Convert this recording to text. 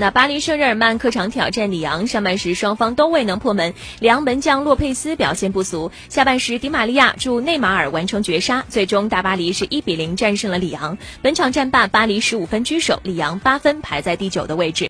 那巴黎圣日耳曼客场挑战里昂，上半时双方都未能破门，里昂门将洛佩斯表现不俗。下半时，迪玛利亚助内马尔完成绝杀，最终大巴黎是一比零战胜了里昂。本场战罢，巴黎十五分居首，里昂八分排在第九的位置。